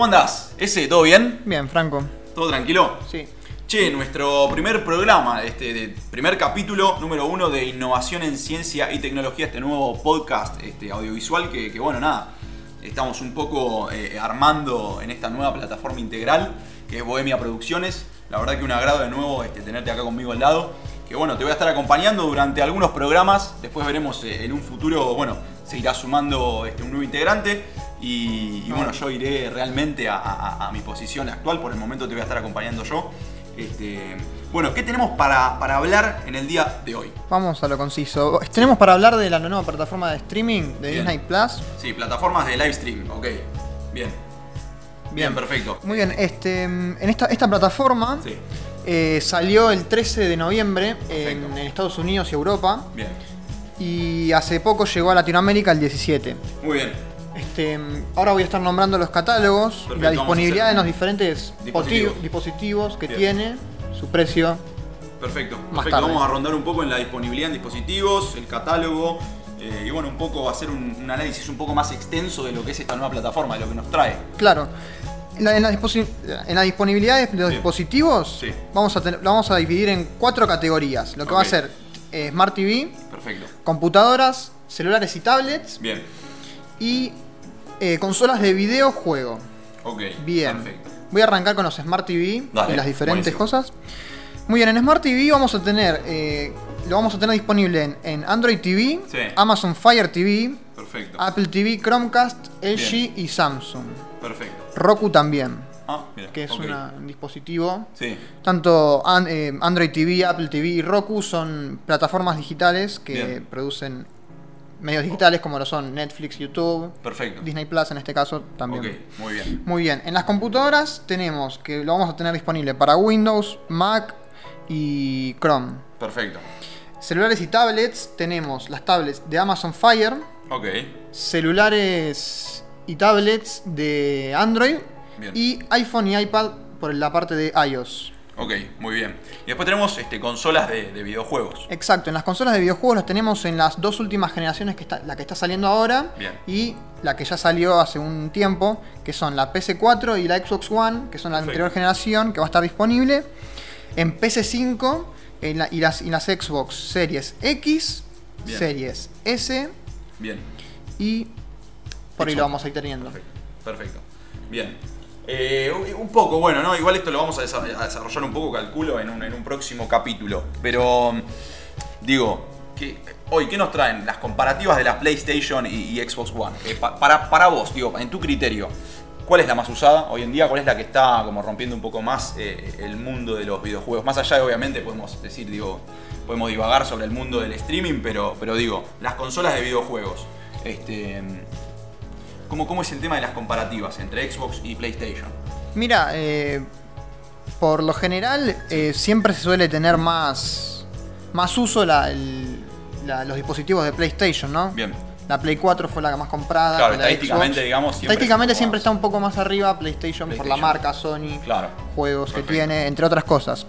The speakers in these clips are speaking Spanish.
¿Cómo andás? ¿Ese? ¿Todo bien? Bien, Franco. ¿Todo tranquilo? Sí. Che, nuestro primer programa, este de- primer capítulo número uno de innovación en ciencia y tecnología, este nuevo podcast este, audiovisual que, que, bueno, nada, estamos un poco eh, armando en esta nueva plataforma integral que es Bohemia Producciones. La verdad que un agrado de nuevo este, tenerte acá conmigo al lado. Que bueno, te voy a estar acompañando durante algunos programas. Después veremos eh, en un futuro, bueno, se irá sumando este, un nuevo integrante. Y, y, bueno, yo iré realmente a, a- a mi posición actual. Por el momento te voy a estar acompañando yo. Este, bueno, ¿qué tenemos para, para hablar en el día de hoy? Vamos a lo conciso. Tenemos para hablar de la nueva plataforma de streaming de Bien. Disney Plus. Sí, plataformas de live stream, ok. Bien. Bien, perfecto. Muy bien, este, en esta, esta plataforma Sí, eh, salió el 13 de noviembre en, en Estados Unidos y Europa. bien. Y hace poco llegó a Latinoamérica el 17. Muy bien. Este, ahora voy a estar nombrando los catálogos, Perfecto, la disponibilidad en los diferentes dispositivos. que Bien. tiene, su precio. Perfecto. Más Perfecto. tarde. Vamos a rondar un poco en la disponibilidad en dispositivos, el catálogo. eh, y bueno, un poco hacer un, un análisis un poco más extenso de lo que es esta nueva plataforma, de lo que nos trae. Claro. En la, en la disposi- en la disponibilidad de los Bien. dispositivos, Sí. vamos, a tener- lo vamos a dividir en cuatro categorías. Lo que va a ser eh, Smart TV, Perfecto. computadoras, celulares y tablets Bien. y eh, consolas de videojuego. Ok. Bien. Perfecto. Voy a arrancar con los Smart TV Dale, y las diferentes buenísimo. cosas. Muy bien, en Smart TV vamos a tener, eh, lo vamos a tener disponible en, en Android TV, Sí. Amazon Fire TV, Perfecto. Apple TV, Chromecast, LG Bien. y Samsung. Perfecto. Roku también, Ah, mira. que es una- un dispositivo. Sí. Tanto an- eh, Android TV, Apple TV y Roku son plataformas digitales que Bien. producen medios digitales como lo son Netflix, YouTube, Perfecto. Disney Plus en este caso también. Muy bien. Muy bien, en las computadoras tenemos que lo vamos a tener disponible para Windows, Mac y Chrome. Perfecto. Celulares y tablets tenemos las tablets de Amazon Fire, Ok. celulares y tablets de Android Bien. y iPhone y iPad por la parte de iOS. Ok, muy bien. Y después tenemos este, consolas de, de videojuegos. Exacto, en las consolas de videojuegos las tenemos en las dos últimas generaciones, que está, la que está saliendo ahora Bien. y la que ya salió hace un tiempo, que son la PC4 y la Xbox One, que son la Perfecto. anterior generación, que va a estar disponible. En PC5 en la- y, las, y las Xbox Series X, Bien. Series S Bien. y por ahí lo vamos a ir teniendo. Perfecto. Perfecto. Bien. Eh, un- poco, bueno, ¿no? Igual esto lo vamos a desa- a desarrollar un poco, calculo, en un, en un próximo capítulo. Pero, digo, hoy, ¿qué nos traen? Las comparativas de la PlayStation y, Xbox One. Eh, pa- para, para vos, digo, en tu criterio, ¿cuál es la más usada hoy en día? ¿Cuál es la que está como rompiendo un poco más eh, el mundo de los videojuegos? Más allá de, obviamente, podemos decir, digo, podemos divagar sobre el mundo del streaming, pero, pero digo, las consolas de videojuegos. Este, ¿Cómo, ¿Cómo es el tema de las comparativas entre Xbox y PlayStation? Mira, eh, por lo general eh, siempre se suele tener más, más uso la- el- la- los dispositivos de PlayStation, ¿no? Bien. La Play 4 fue la más comprada. Claro, estadísticamente, Xbox. digamos, siempre Estadísticamente siempre está un poco más arriba PlayStation, por la marca, Sony, Claro. juegos Perfecto. que tiene, entre otras cosas.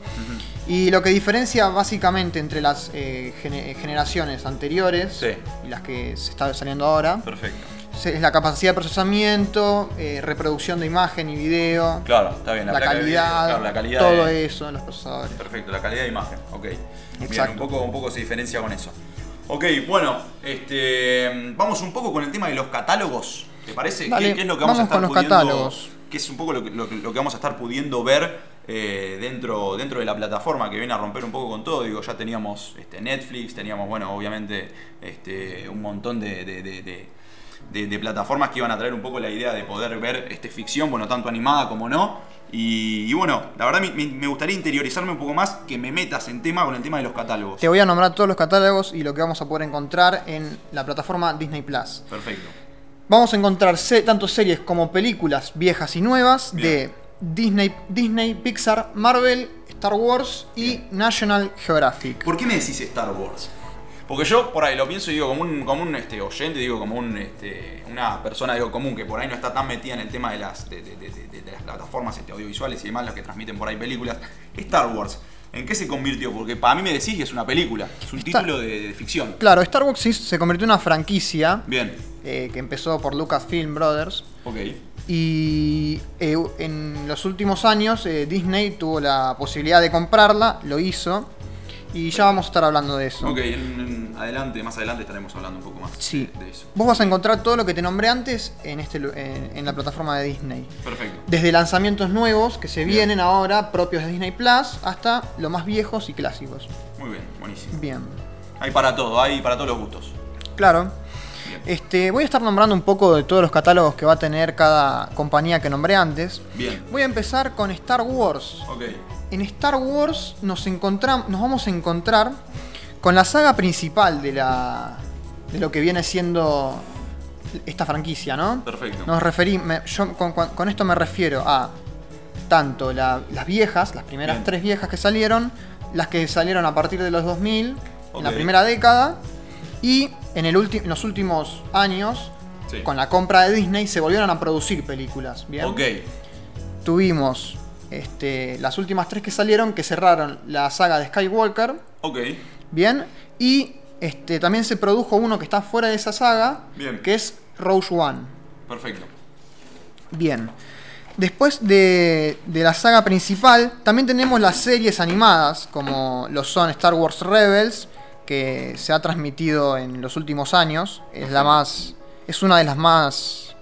Y lo que diferencia básicamente entre las eh, gene- generaciones anteriores Sí. y las que se está saliendo ahora Perfecto. Es la capacidad de procesamiento, eh, reproducción de imagen y video, Claro, está bien. la, video, calidad, claro, la calidad todo de- eso en los procesadores. Perfecto, la calidad de imagen, ok. Bien, Exacto. un poco, un poco se diferencia con eso. Ok, bueno, este, vamos un poco con el tema de los catálogos, ¿te parece? Dale, ¿Qué, qué es lo que vamos, a estar con los pudiendo, catálogos. qué es un poco lo que, lo que- lo que vamos a estar pudiendo ver eh, dentro, dentro de la plataforma que viene a romper un poco con todo? Digo, ya teníamos este, Netflix, teníamos, bueno, obviamente este, un montón de- de- de- de, de, de plataformas que iban a traer un poco la idea de poder ver este, ficción, bueno, tanto animada como no. Y, y bueno, la verdad me, gustaría interiorizarme un poco más, que me metas en tema con el tema de los catálogos. Te voy a nombrar todos los catálogos y lo que vamos a poder encontrar en la plataforma Disney Plus. Perfecto. Vamos a encontrar se- tanto series como películas viejas y nuevas Bien. de Disney, Disney, Pixar, Marvel, Star Wars y Bien. National Geographic. ¿Por qué me decís Star Wars? Porque yo por ahí lo pienso y digo como un, como un este, oyente, digo como un, este, una persona digo, común que por ahí no está tan metida en el tema de las, de, de- de- de- de las plataformas este, audiovisuales y demás, las que transmiten por ahí películas. Star Wars, ¿en qué se convirtió? Porque para mí me decís que es una película, es un título de, de ficción. Claro, Star Wars sí se convirtió en una franquicia Bien, eh, que empezó por Lucasfilm Brothers. ok. Y eh, en los últimos años eh, Disney tuvo la posibilidad de comprarla, lo hizo. Y ya vamos a estar hablando de eso. Ok, en- en adelante, más adelante estaremos hablando un poco más Sí. de, de eso. Vos vas a encontrar todo lo que te nombré antes en, este, en, en la plataforma de Disney. Perfecto. Desde lanzamientos nuevos que se Bien. vienen ahora, propios de Disney Plus, hasta los más viejos y clásicos. Muy bien, buenísimo. Bien. Hay para todo, hay para todos los gustos. Claro. Este, voy a estar nombrando un poco de todos los catálogos que va a tener cada compañía que nombré antes. Bien. Voy a empezar con Star Wars. Ok. En Star Wars nos nos vamos a encontrar con la saga principal de la de lo que viene siendo esta franquicia, ¿no? Perfecto. Nos referí, me- yo con, esto me refiero a tanto la- las viejas, las primeras Bien. tres viejas que salieron, las que salieron a partir de los 2000, en la primera década, y en, el ulti- en los últimos años, Sí. con la compra de Disney, se volvieron a producir películas. ¿bien? Ok. Tuvimos este, las últimas tres que salieron, que cerraron la saga de Skywalker, Ok. ¿bien? Y este, también se produjo uno que está fuera de esa saga, Bien. que es Rogue One. Perfecto. Bien. Después de, de la saga principal, también tenemos las series animadas, como lo son Star Wars Rebels, que se ha transmitido en los últimos años. Es la más. Es una de las más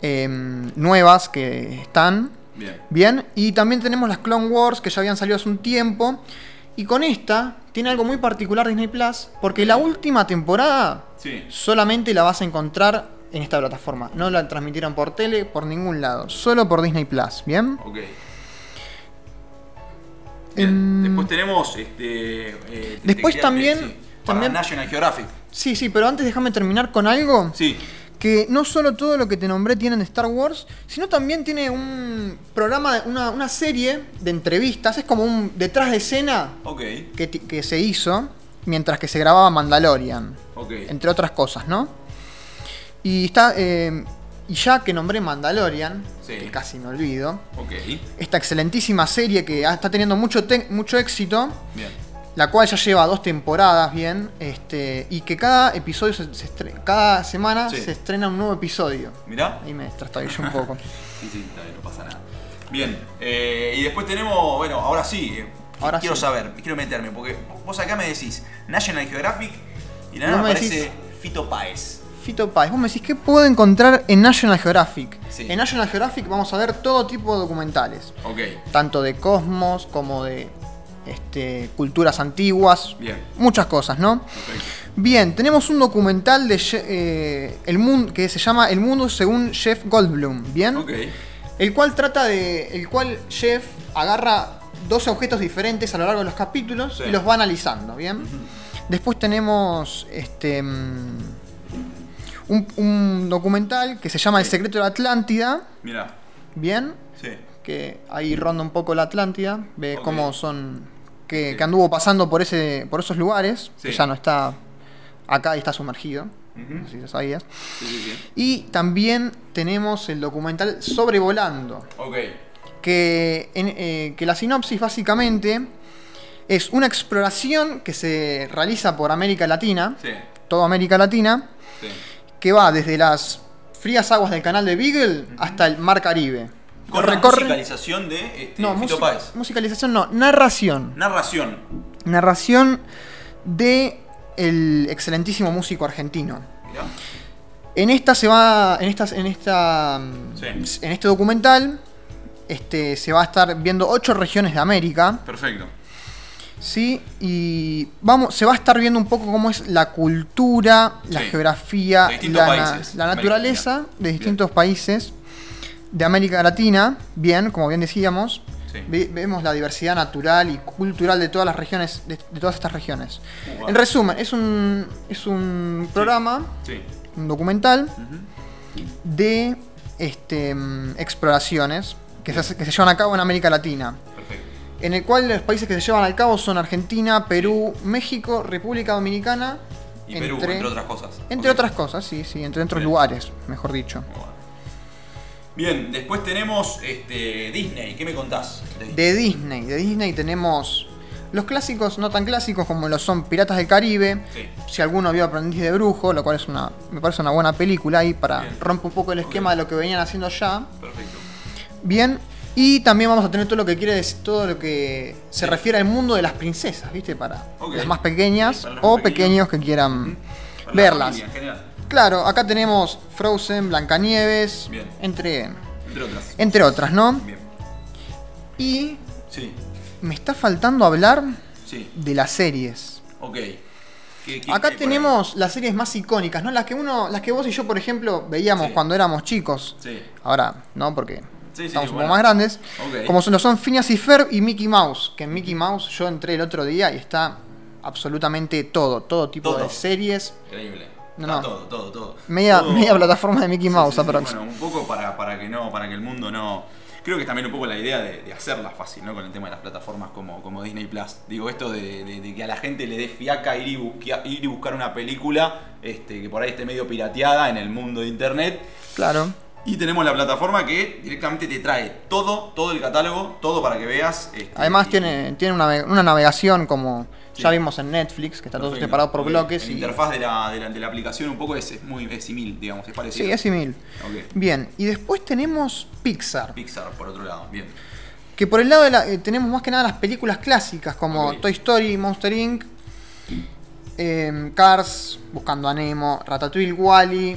em, nuevas que están. Bien. Bien. Y también tenemos las Clone Wars, que ya habían salido hace un tiempo. Y con esta tiene algo muy particular Disney Plus, porque la última temporada Sí. solamente la vas a encontrar en esta plataforma. No la transmitieron por tele, por ningún lado. Solo por Disney Plus, ¿bien? Ok. Después tenemos este. eh, Después te también- sí, para también- National Geographic. Sí, sí, pero antes déjame terminar con algo. Sí. Que no solo todo lo que te nombré tiene en Star Wars, sino también tiene un programa, una, una serie de entrevistas. Es como un detrás de escena Ok. que, que se hizo mientras que se grababa Mandalorian. Ok. entre otras cosas, ¿no? Y está. eh, y ya que nombré Mandalorian, Sí. que casi me olvido, Ok. esta excelentísima serie que está teniendo mucho, te- mucho éxito, Bien. la cual ya lleva dos temporadas, bien, este, y que cada episodio, se, se cada semana Sí. se estrena un nuevo episodio. Mirá. Ahí me trastabillé un poco. Sí, sí, no pasa nada. Bien, eh, y después tenemos, bueno, ahora sí, eh, Ahora quiero sí. saber, quiero meterme, porque vos acá me decís National Geographic y nada me me aparece decís- Fito Páez. Fito Páez, vos me decís, ¿qué puedo encontrar en National Geographic? Sí. En National Geographic vamos a ver todo tipo de documentales. Ok, tanto de cosmos como de este, culturas antiguas, bien, muchas cosas, ¿no? Bien, tenemos un documental de eh, el mundo que se llama El mundo según Jeff Goldblum, ¿bien? Ok, El cual trata de el cual Jeff agarra dos objetos diferentes a lo largo de los capítulos Sí. y los va analizando, ¿bien? Después tenemos este mm, un, un documental que se llama El secreto de la Atlántida, mira, ¿bien? sí, que ahí ronda un poco la Atlántida, ve cómo son, que, Sí. que anduvo pasando por ese por esos lugares, que Sí. ya no está acá y está sumergido, no sé si lo sabías. sí, sí, sí. Y también tenemos el documental Sobrevolando, Ok, que, en- eh, que la sinopsis básicamente es una exploración que se realiza por América Latina, sí, toda América Latina, sí. Que va desde las frías aguas del canal de Beagle hasta el mar Caribe. Con Recorre- musicalización de este, No, Fito musi- Páez. musicalización no, narración. Narración. Narración de el excelentísimo músico argentino. Mirá. En esta se va. En esta, en esta. Sí. En este documental. Este, se va a estar viendo ocho regiones de América. Perfecto. ¿Sí? Y vamos, se va a estar viendo un poco cómo es la cultura, la geografía, la, na- la naturaleza América. de distintos países de América Latina. Bien, como bien decíamos. Sí. Ve- vemos la diversidad natural y cultural de todas las regiones, de, de todas estas regiones. Wow. En resumen, es un, es un programa, Sí. un documental de este, mm, exploraciones que se, que se llevan a cabo en América Latina. Perfecto. En el cual los países que se llevan a cabo son Argentina, Perú, México, República Dominicana. Y Perú, entre otras cosas. Entre otras cosas, sí, sí, entre otros Bien. lugares, mejor dicho. Bueno. Bien, después tenemos este, Disney. ¿Qué me contás? de Disney? De Disney, tenemos Los clásicos no tan clásicos como lo son Piratas del Caribe. Sí. Si alguno vio Aprendiz de Brujo, lo cual es una, me parece una buena película ahí para romper un poco el esquema de lo que venían haciendo ya. Perfecto. Bien. Y también vamos a tener todo lo que quiere decir, todo lo que se refiere al mundo de las princesas, ¿viste? Para las más pequeñas para o pequeños que quieran Para verlas. familia. Claro, acá tenemos Frozen, Blancanieves, Bien. entre, Entre otras. entre otras, ¿no? Bien. Y Sí. me está faltando hablar Sí. de las series. Ok. ¿Qué- qué- Acá qué tenemos las series más icónicas, ¿no? Las que uno, las que vos y yo, por ejemplo, veíamos Sí. cuando éramos chicos. Sí. Ahora, no, porque Sí, estamos un bueno. poco más grandes. Como son- lo son Phineas y Ferb y Mickey Mouse. Que en Mickey Mouse yo entré el otro día y está absolutamente todo, todo tipo Todo. de series. Increíble. No, no. Todo, todo, todo. Media, Todo- media plataforma de Mickey Mouse, sí. Bueno, un poco para, para que no, para que el mundo no. Creo que es también un poco la idea de, de hacerla fácil, ¿no? Con el tema de las plataformas como, como Disney Plus. Digo, esto de, de- de que a la gente le dé fiaca ir y, ir y buscar una película este, que por ahí esté medio pirateada en el mundo de internet. Claro. Y tenemos la plataforma que directamente te trae todo, todo el catálogo, todo para que veas. este, Además y- tiene, tiene una, una navegación como Sí. ya vimos en Netflix, que está todo separado por bloques. La y- interfaz de la, de, la, de la aplicación un poco es, es muy es simil, digamos, es parecido. Sí, es simil. Ok. Bien, y después tenemos Pixar. Pixar, por otro lado, bien. Que por el lado de la. eh, tenemos más que nada las películas clásicas como. Toy Story, Monster Inc., em, Cars, Buscando a Nemo, Ratatouille, Wally.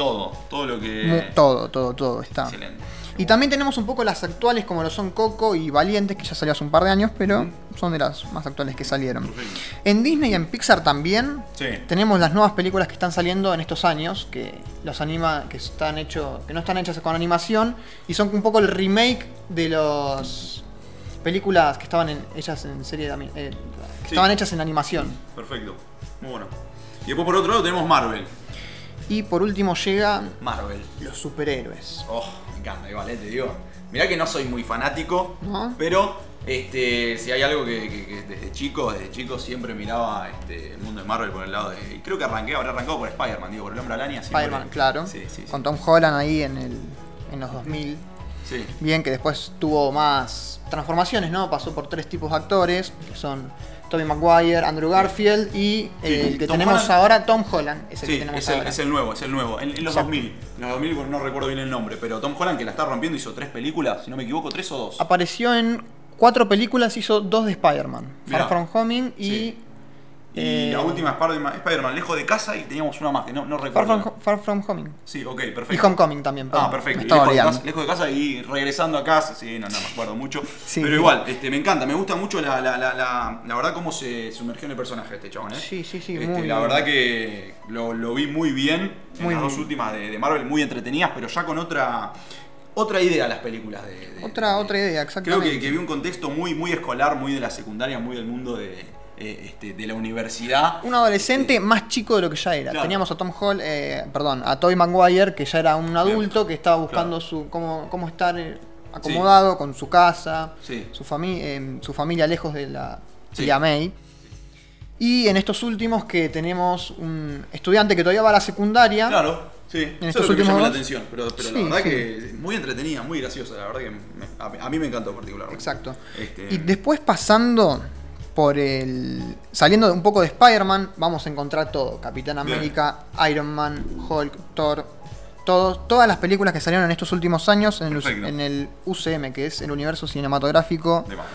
Todo, todo lo que. todo, todo, todo está. Excelente. Y también tenemos un poco las actuales como lo son Coco y Valientes, que ya salió hace un par de años, pero son de las más actuales que salieron. Perfecto. En Disney y en Pixar también Sí. tenemos las nuevas películas que están saliendo en estos años, que los anima, que están hechos, que no están hechas con animación y son un poco el remake de las películas que estaban en- hechas en serie de, eh, que Sí. estaban hechas en animación. Perfecto. Muy bueno. Y después por otro lado tenemos Marvel. Y por último llegan Marvel. los superhéroes. Oh, me encanta, igual, eh, te digo. Mirá que no soy muy fanático, ¿No? pero este, si hay algo que, que- que desde chico, desde chico siempre miraba este, el mundo de Marvel por el lado de. Y creo que arranqué, habré arrancado por Spider-Man, digo, por el hombre araña. Spider-Man, claro. Sí, sí, sí. Con Tom Holland ahí en, el, en los 2000. Sí. Bien, que después tuvo más transformaciones, ¿no? Pasó por tres tipos de actores, que son Tobey Maguire, Andrew Garfield y Sí, el que Tom tenemos Holland. ahora, Tom Holland. Es el Sí, que tenemos es el, ahora. es el nuevo, es el nuevo. En, en los Exacto. 2000. En los 2000 no recuerdo bien el nombre, pero Tom Holland que la está rompiendo hizo tres películas, si no me equivoco, tres o dos. Apareció en cuatro películas, hizo dos de Spider-Man. Far From Homing y... Sí. Y eh, la última Spider-Man, Spider-Man lejos de casa y teníamos una más que no, no Far recuerdo. From, Far From Homing. Sí, ok, perfecto. Y Homecoming también. Ah, perfecto. Lejos, de casa, lejos de casa y regresando a casa, sí, no, no me acuerdo mucho. Sí. Pero igual, este, me encanta, me gusta mucho la, la, la, la, la verdad cómo se sumergió en el personaje este chabón, ¿eh? Sí, sí, sí, Este, muy La verdad que lo, lo vi muy bien en las dos últimas de, de Marvel, muy entretenidas, pero ya con otra otra idea las películas de... de- Otra, de- otra idea, Creo exactamente. que, que vi un contexto muy, muy escolar, muy de la secundaria, muy del mundo de, eh, este, de la universidad. Un adolescente más chico de lo que ya era. Claro. Teníamos a Tom Hall, eh, perdón, a Tobey Maguire, que ya era un adulto que estaba buscando su cómo, cómo estar eh, acomodado con su casa, Sí. su, fami- eh, su familia lejos de la Sí. tía May. Y en estos últimos que tenemos un estudiante que todavía va a la secundaria. Claro, sí. Eso estos es lo que me llamó la atención. Pero, la verdad que muy entretenida, muy graciosa. La verdad que me- a, a mí me encantó particularmente. Exacto. Este, Y después pasando por el. saliendo un poco de Spider-Man, vamos a encontrar todo. Capitán Bien. América, Iron Man, Hulk, Thor. Todos, todas las películas que salieron en estos últimos años en el, en el UCM, que es el universo cinematográfico de Marvel.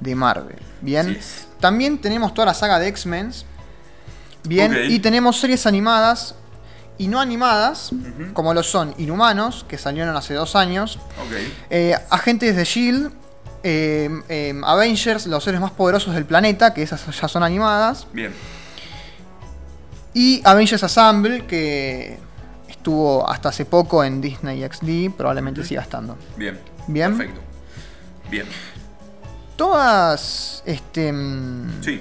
de Marvel. Bien. También tenemos toda la saga de X-Men. Bien. Y tenemos series animadas y no animadas, como lo son Inhumanos, que salieron hace dos años. Eh, Agentes de Shield, eh, eh, Avengers, los seres más poderosos del planeta, que esas ya son animadas. Bien. Y Avengers Assemble, que estuvo hasta hace poco en Disney XD, probablemente siga estando. Bien. Bien. Perfecto. Bien. Todas. Este. mm, Sí.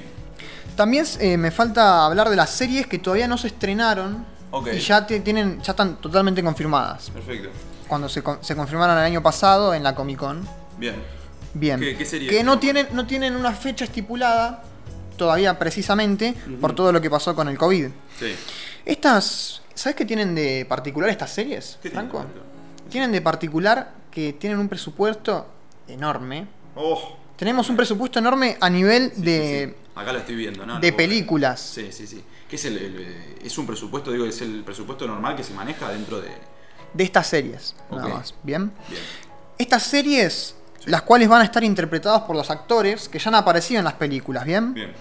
También eh, me falta hablar de las series que todavía no se estrenaron. Ok. Y ya te- tienen. ya están totalmente confirmadas. Perfecto. Cuando se confirmaron el año pasado en la Comic Con. Bien. Bien. ¿Qué- qué series que no tenemos? tienen, no tienen una fecha estipulada todavía precisamente por todo lo que pasó con el COVID. Sí. Estas. ¿Sabes qué tienen de particular estas series, ¿Qué Franco? tiene? Tienen de particular que tienen un presupuesto enorme. Oh, Tenemos un presupuesto enorme a nivel de, Sí. Acá lo estoy viendo, ¿no? de No, películas. Sí, sí, sí. ¿Qué es el, el- es un presupuesto, digo, es el presupuesto normal que se maneja dentro de. de estas series, nada más. Bien. Bien. Estas series, las cuales van a estar interpretadas por los actores que ya han aparecido en las películas, ¿bien? Bien.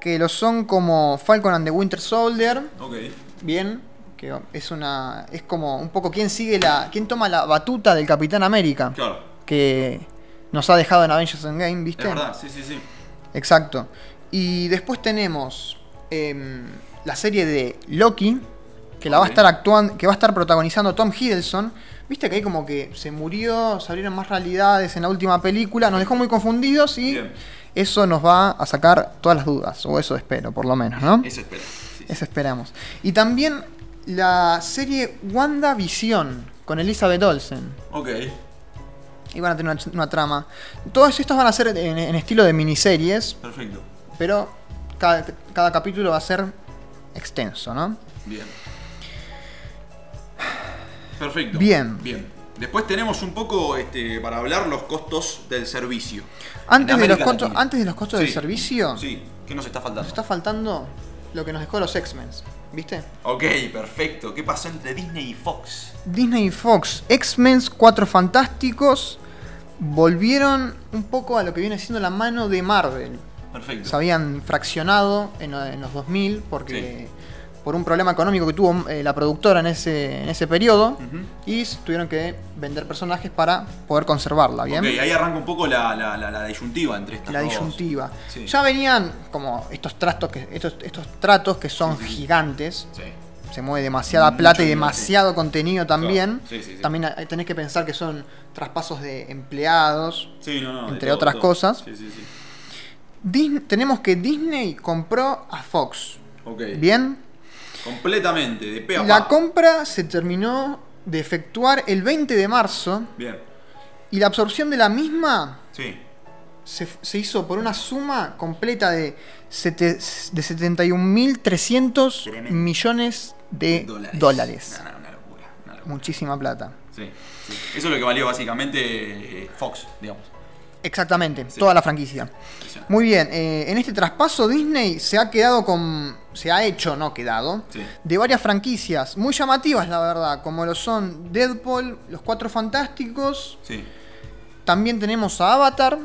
Que lo son como Falcon and the Winter Soldier, Ok. bien, que es una es como un poco quién sigue la quién toma la batuta del Capitán América, Claro. que nos ha dejado en Avengers Endgame, ¿viste? Es verdad, sí, sí, sí. Exacto. Y después tenemos em, la serie de Loki, que la va a estar actuando, que va a estar protagonizando Tom Hiddleston. Viste que ahí como que se murió, se abrieron más realidades en la última película, nos dejó muy confundidos y Bien. eso nos va a sacar todas las dudas, o eso espero, por lo menos, ¿no? Eso espera. Sí, sí. Eso esperamos. Y también la serie WandaVision con Elizabeth Olsen. Ok. Y van a tener una, una trama. Todas estas van a ser en, en estilo de miniseries, Perfecto. pero cada, cada capítulo va a ser extenso, ¿no? Bien. Perfecto. Bien. Bien. Después tenemos un poco este, para hablar los costos del servicio. Antes, de los, costos, antes de los costos del servicio, Sí. ¿Qué nos está faltando? nos está faltando lo que nos dejó los X-Men, ¿viste? Ok, perfecto. ¿Qué pasó entre Disney y Fox? Disney y Fox, X-Men, Cuatro Fantásticos, volvieron un poco a lo que viene siendo la mano de Marvel. Perfecto. se habían fraccionado en, en los 2000 porque por un problema económico que tuvo eh, la productora en ese, en ese periodo y tuvieron que vender personajes para poder conservarla, ¿bien? Ok, ahí arranca un poco la, la, la, la disyuntiva entre estas la dos. disyuntiva. Sí. Ya venían como estos tratos que, estos, estos tratos que son gigantes. Sí. Se mueve demasiada Mucho plata y demasiado contenido también. Claro, sí, sí, sí. También tenés que pensar que son traspasos de empleados. Sí, no, no. de Entre todo, otras todo. cosas. Sí, sí, sí. Dis- tenemos que Disney compró a Fox. Ok. ¿Bien? Completamente, de pe a La pa. compra se terminó de efectuar el 20 de marzo Bien. y la absorción de la misma Sí. se, se hizo por una suma completa de, sete- de 71.300 Tremendo. millones de dólares. dólares. No, no, una locura, una locura. Muchísima plata. Sí, sí. Eso es lo que valió básicamente eh, Fox, digamos. Exactamente, Sí. toda la franquicia. Muy bien, eh, en este traspaso Disney se ha quedado con. se ha hecho, no quedado, Sí. de varias franquicias muy llamativas, la verdad, como lo son Deadpool, Los Cuatro Fantásticos, Sí. también tenemos a Avatar,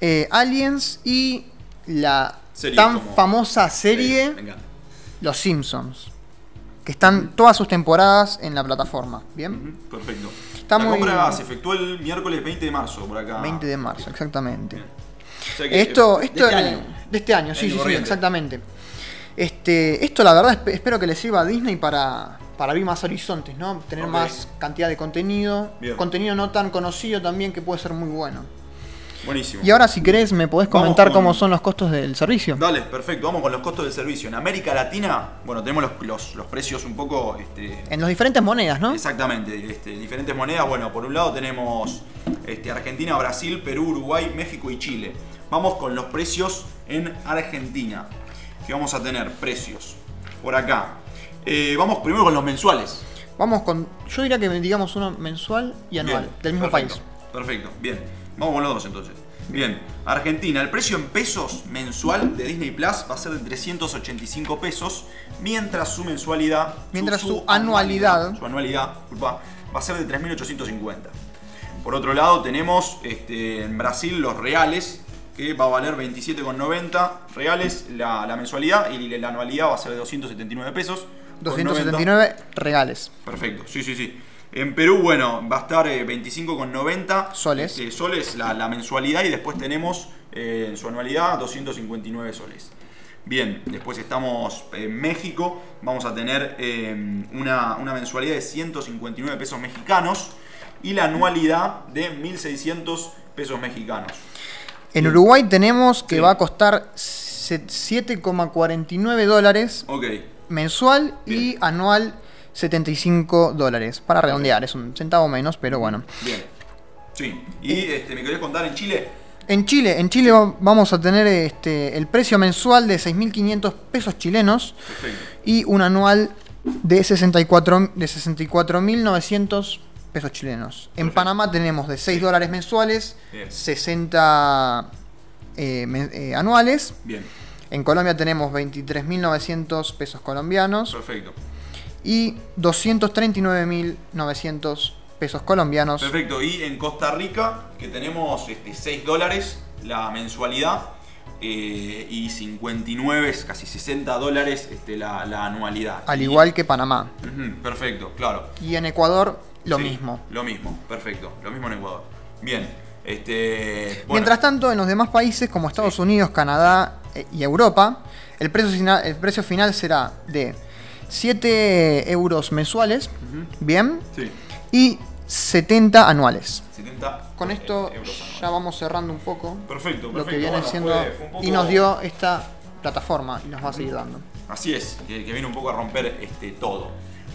eh, Aliens y la tan como- famosa serie. Los Simpsons, que están todas sus temporadas en la plataforma, ¿bien? Perfecto. Está la muy- compra se efectuó el miércoles 20 de marzo por acá. 20 de marzo, exactamente. Bien. O sea que, Esto, de esto este año. de este año, sí, sí, sí, exactamente. Este, esto la verdad espe- espero que le sirva a Disney para, para abrir más horizontes, ¿no? Tener más cantidad de contenido, Bien. contenido no tan conocido también que puede ser muy bueno. Buenísimo. Y ahora si querés me podés comentar con- cómo son los costos del servicio. Dale, perfecto. Vamos con los costos del servicio. En América Latina, bueno, tenemos los, los- los precios un poco. Este, En las diferentes monedas, ¿no? Exactamente, este, diferentes monedas. Bueno, por un lado tenemos este, Argentina, Brasil, Perú, Uruguay, México y Chile. Vamos con los precios en Argentina. Que vamos a tener precios por acá. Eh, vamos primero con los mensuales. Vamos con, yo diría que digamos uno mensual y anual, Bien, del mismo perfecto, país. Perfecto, bien. Vamos con los dos entonces. Bien, Argentina, el precio en pesos mensual de Disney Plus va a ser de 385 pesos, mientras su mensualidad. Mientras su anualidad- Su anualidad, disculpa, va a ser de 3.850. Por otro lado, tenemos este, en Brasil los reales, que va a valer 27,90 reales la, la mensualidad y la anualidad va a ser de 279 pesos. con 90. 279 regales. Perfecto, sí, sí, sí. En Perú, bueno, va a estar eh, 25,90 Soles. este, soles la, la mensualidad y después tenemos eh, en su anualidad 259 soles. Bien, después estamos en México, vamos a tener eh, una, una mensualidad de 159 pesos mexicanos y la anualidad de 1600 pesos mexicanos. En. Uruguay tenemos que Sí. va a costar se- 7,49 dólares mensual y anual 75 dólares. Para redondear, es un centavo menos, pero bueno. bien. Sí, y este, ¿me querés contar en Chile? En Chile, en Chile va- vamos a tener este, el precio mensual de 6.500 pesos chilenos Perfecto. y un anual de 64 de 64.900 pesos chilenos. En Perfecto. Panamá tenemos de 6 dólares mensuales, Bien. 60 eh, eh, anuales. Bien, En Colombia tenemos 23.900 pesos colombianos perfecto. Y 239.900 pesos colombianos. Perfecto, y en Costa Rica, que tenemos este, 6 dólares la mensualidad eh, y 59, casi 60 dólares este, la, la anualidad. Al Y- igual que Panamá. Perfecto, claro. Y en Ecuador lo Sí, mismo. Lo mismo, perfecto. Lo mismo en Ecuador. Bien, este. bueno, Mientras tanto, en los demás países como Estados Unidos, Canadá eh, y Europa, el precio, el precio final será de 7 euros mensuales, bien, Sí, y 70 anuales. 70 Con esto euros anuales. ya vamos cerrando un poco Perfecto, perfecto. lo que viene Bueno, siendo fue- fue un poco- y nos dio esta plataforma y nos va a seguir dando. Así es, que, que viene un poco a romper este, todo.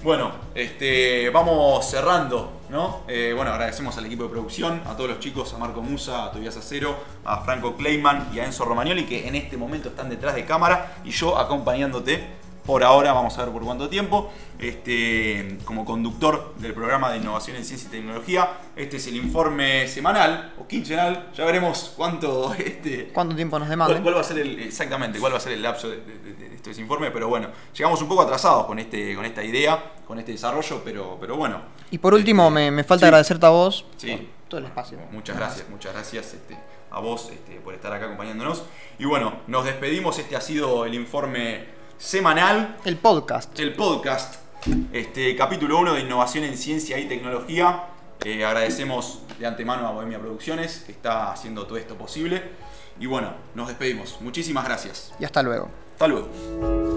Bueno, este, vamos cerrando, ¿no? Eh, bueno, agradecemos al equipo de producción, a todos los chicos, a Marco Musa, a Tobias Acero, a Franco Kleiman y a Enzo Romagnoli, que en este momento están detrás de cámara y yo acompañándote por ahora, vamos a ver por cuánto tiempo, este, como conductor del programa de innovación en ciencia y tecnología. Este es el informe semanal o quincenal, ya veremos cuánto este, ¿Cuánto tiempo nos ¿Cuál, demanden? cuál va a ser el, exactamente, cuál va a ser el lapso de, de- de- de este informe? Pero bueno, llegamos un poco atrasados con, este, con esta idea, con este desarrollo, pero, pero bueno. Y por último, Este, me, me falta sí. agradecerte a vos Sí. por todo el espacio. Muchas gracias, muchas gracias este, a vos este, por estar acá acompañándonos. Y bueno, nos despedimos. Este ha sido el informe semanal, El podcast. el podcast, este, capítulo 1 de innovación en ciencia y tecnología. Eh, agradecemos de antemano a Bohemia Producciones que está haciendo todo esto posible. Y bueno, nos despedimos. Muchísimas gracias. Y hasta luego. Hasta luego.